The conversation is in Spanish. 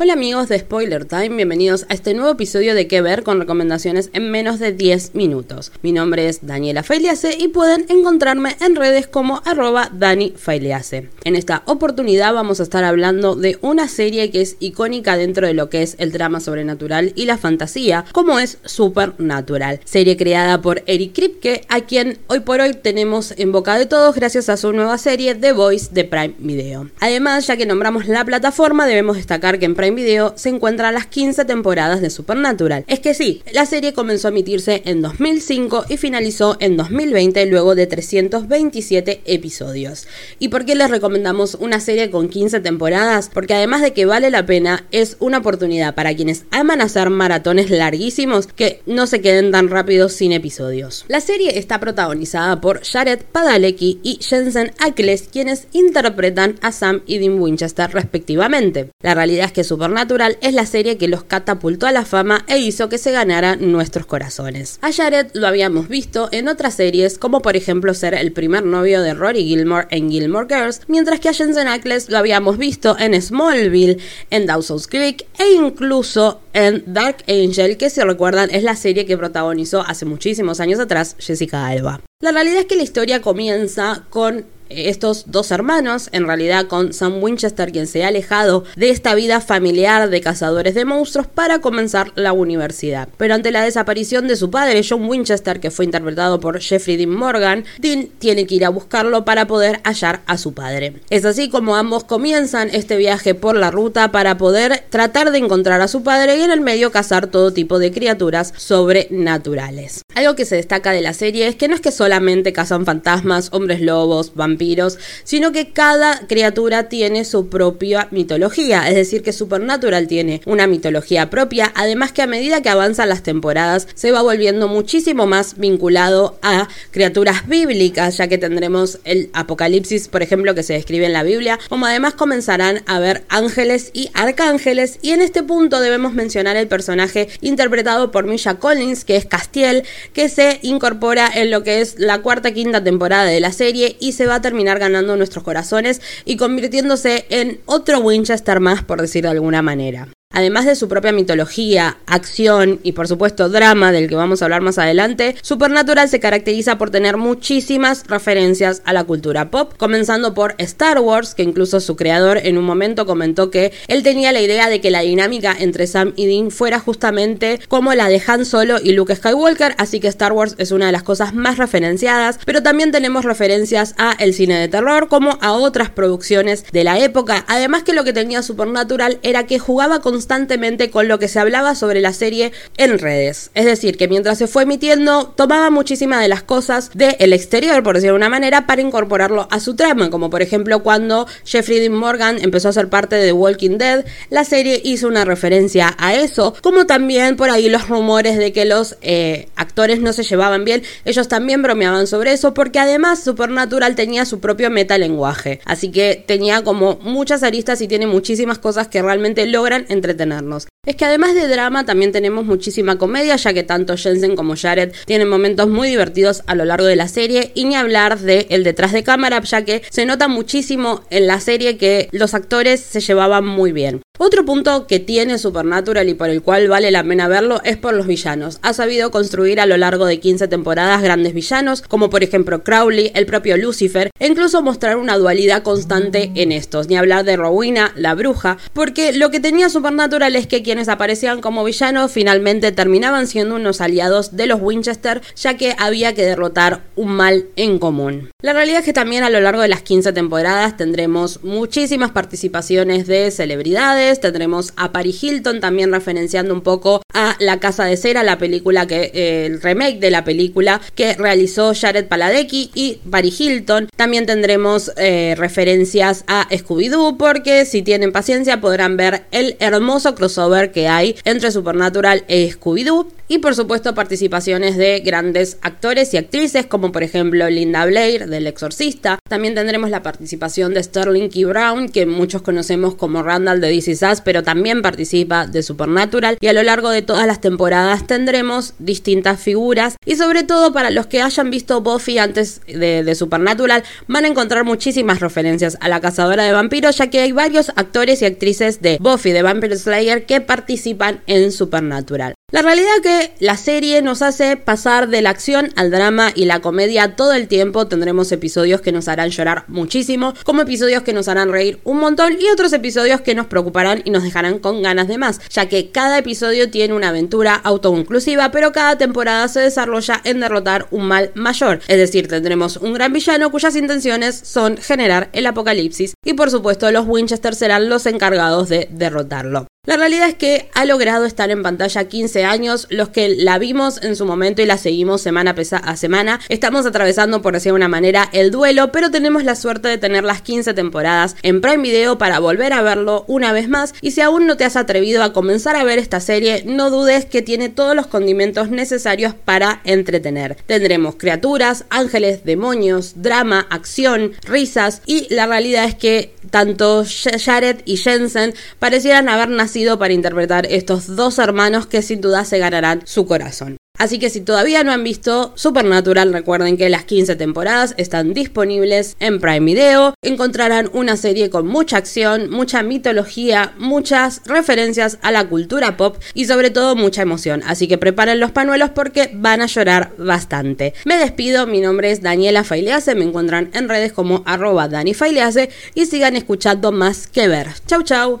Hola amigos de Spoiler Time, bienvenidos a este nuevo episodio de Que Ver con recomendaciones en menos de 10 minutos. Mi nombre es Daniela Failease y pueden encontrarme en redes como arroba Dani En esta oportunidad vamos a estar hablando de una serie que es icónica dentro de lo que es el drama sobrenatural y la fantasía, como es Supernatural, serie creada por Eric Kripke, a quien hoy por hoy tenemos en boca de todos gracias a su nueva serie The Voice de Prime Video. Además, ya que nombramos la plataforma, debemos destacar que en Prime Video se encuentran las 15 temporadas de Supernatural. Es que sí, la serie comenzó a emitirse en 2005 y finalizó en 2020 luego de 327 episodios. ¿Y por qué les recomendamos una serie con 15 temporadas? Porque además de que vale la pena, es una oportunidad para quienes aman hacer maratones larguísimos que no se queden tan rápido sin episodios. La serie está protagonizada por Jared Padalecki y Jensen Ackles, quienes interpretan a Sam y Dean Winchester respectivamente. La realidad es que su Supernatural es la serie que los catapultó a la fama e hizo que se ganaran nuestros corazones. A Jared lo habíamos visto en otras series, como por ejemplo ser el primer novio de Rory Gilmore en Gilmore Girls, mientras que a Jensen Ackles lo habíamos visto en Smallville, en Dawson's Creek e incluso en Dark Angel, que si recuerdan es la serie que protagonizó hace muchísimos años atrás Jessica Alba. La realidad es que la historia comienza con estos dos hermanos, en realidad con Sam Winchester, quien se ha alejado de esta vida familiar de cazadores de monstruos para comenzar la universidad. Pero ante la desaparición de su padre, John Winchester, que fue interpretado por Jeffrey Dean Morgan, Dean tiene que ir a buscarlo para poder hallar a su padre. Es así como ambos comienzan este viaje por la ruta para poder tratar de encontrar a su padre y en el medio cazar todo tipo de criaturas sobrenaturales. Algo que se destaca de la serie es que no es que solamente cazan fantasmas, hombres lobos, vampiros, sino que cada criatura tiene su propia mitología, es decir, que Supernatural tiene una mitología propia, además que a medida que avanzan las temporadas se va volviendo muchísimo más vinculado a criaturas bíblicas, ya que tendremos el Apocalipsis, por ejemplo, que se describe en la Biblia, como además comenzarán a ver ángeles y arcángeles, y en este punto debemos mencionar el personaje interpretado por Misha Collins, que es Castiel, que se incorpora en lo que es la cuarta quinta temporada de la serie y se va a terminar ganando nuestros corazones y convirtiéndose en otro Winchester más, por decir de alguna manera. Además de su propia mitología, acción y por supuesto drama del que vamos a hablar más adelante, Supernatural se caracteriza por tener muchísimas referencias a la cultura pop, comenzando por Star Wars, que incluso su creador en un momento comentó que él tenía la idea de que la dinámica entre Sam y Dean fuera justamente como la de Han Solo y Luke Skywalker, así que Star Wars es una de las cosas más referenciadas, pero también tenemos referencias a el cine de terror como a otras producciones de la época, además que lo que tenía Supernatural era que jugaba con constantemente con lo que se hablaba sobre la serie en redes. Es decir, que mientras se fue emitiendo, tomaba muchísimas de las cosas del exterior, por decirlo de una manera, para incorporarlo a su trama, como por ejemplo cuando Jeffrey Dean Morgan empezó a ser parte de The Walking Dead, la serie hizo una referencia a eso, como también por ahí los rumores de que los eh, actores no se llevaban bien, ellos también bromeaban sobre eso, porque además Supernatural tenía su propio metalenguaje, así que tenía como muchas aristas y tiene muchísimas cosas que realmente logran entre entretenernos. Es que además de drama también tenemos muchísima comedia, ya que tanto Jensen como Jared tienen momentos muy divertidos a lo largo de la serie y ni hablar de el detrás de cámara, ya que se nota muchísimo en la serie que los actores se llevaban muy bien. Otro punto que tiene Supernatural y por el cual vale la pena verlo es por los villanos. Ha sabido construir a lo largo de 15 temporadas grandes villanos, como por ejemplo Crowley, el propio Lucifer, e incluso mostrar una dualidad constante en estos, ni hablar de Rowena, la bruja, porque lo que tenía Supernatural es que aparecían como villanos finalmente terminaban siendo unos aliados de los Winchester, ya que había que derrotar un mal en común. La realidad es que también a lo largo de las 15 temporadas tendremos muchísimas participaciones de celebridades, Tendremos a Paris Hilton también referenciando un poco a La Casa de Cera, la película que, eh, el remake de la película que realizó Jared Paladecki y Paris Hilton. También tendremos eh, referencias a Scooby-Doo porque si tienen paciencia podrán ver el hermoso crossover que hay entre Supernatural e Scooby-Doo. Y por supuesto participaciones de grandes actores y actrices como por ejemplo Linda Blair del Exorcista, También tendremos la participación de Sterling Key Brown, que muchos conocemos como Randall de DC Sass, pero también participa de Supernatural. Y a lo largo de todas las temporadas tendremos distintas figuras. Y sobre todo para los que hayan visto Buffy antes de, de Supernatural, van a encontrar muchísimas referencias a la cazadora de vampiros, ya que hay varios actores y actrices de Buffy de Vampire Slayer que participan en Supernatural. La realidad que la serie nos hace pasar de la acción al drama y la comedia todo el tiempo. Tendremos episodios que nos harán llorar muchísimo, como episodios que nos harán reír un montón y otros episodios que nos preocuparán y nos dejarán con ganas de más, ya que cada episodio tiene una aventura autoconclusiva, pero cada temporada se desarrolla en derrotar un mal mayor. Es decir, tendremos un gran villano cuyas intenciones son generar el apocalipsis y por supuesto los Winchester serán los encargados de derrotarlo. La realidad es que ha logrado estar en pantalla 15 años, los que la vimos en su momento y la seguimos semana a semana. Estamos atravesando, por decir una manera, el duelo, pero tenemos la suerte de tener las 15 temporadas en Prime Video para volver a verlo una vez más. Y si aún no te has atrevido a comenzar a ver esta serie, no dudes que tiene todos los condimentos necesarios para entretener. Tendremos criaturas, ángeles, demonios, drama, acción, risas y la realidad es que tanto Jared y Jensen parecieran haber nacido para interpretar estos dos hermanos que sin duda se ganarán su corazón. Así que si todavía no han visto Supernatural, recuerden que las 15 temporadas están disponibles en Prime Video. Encontrarán una serie con mucha acción, mucha mitología, muchas referencias a la cultura pop y sobre todo mucha emoción. Así que preparen los panuelos porque van a llorar bastante. Me despido, mi nombre es Daniela Failease, me encuentran en redes como arroba Dani y sigan escuchando más que ver. Chau chau.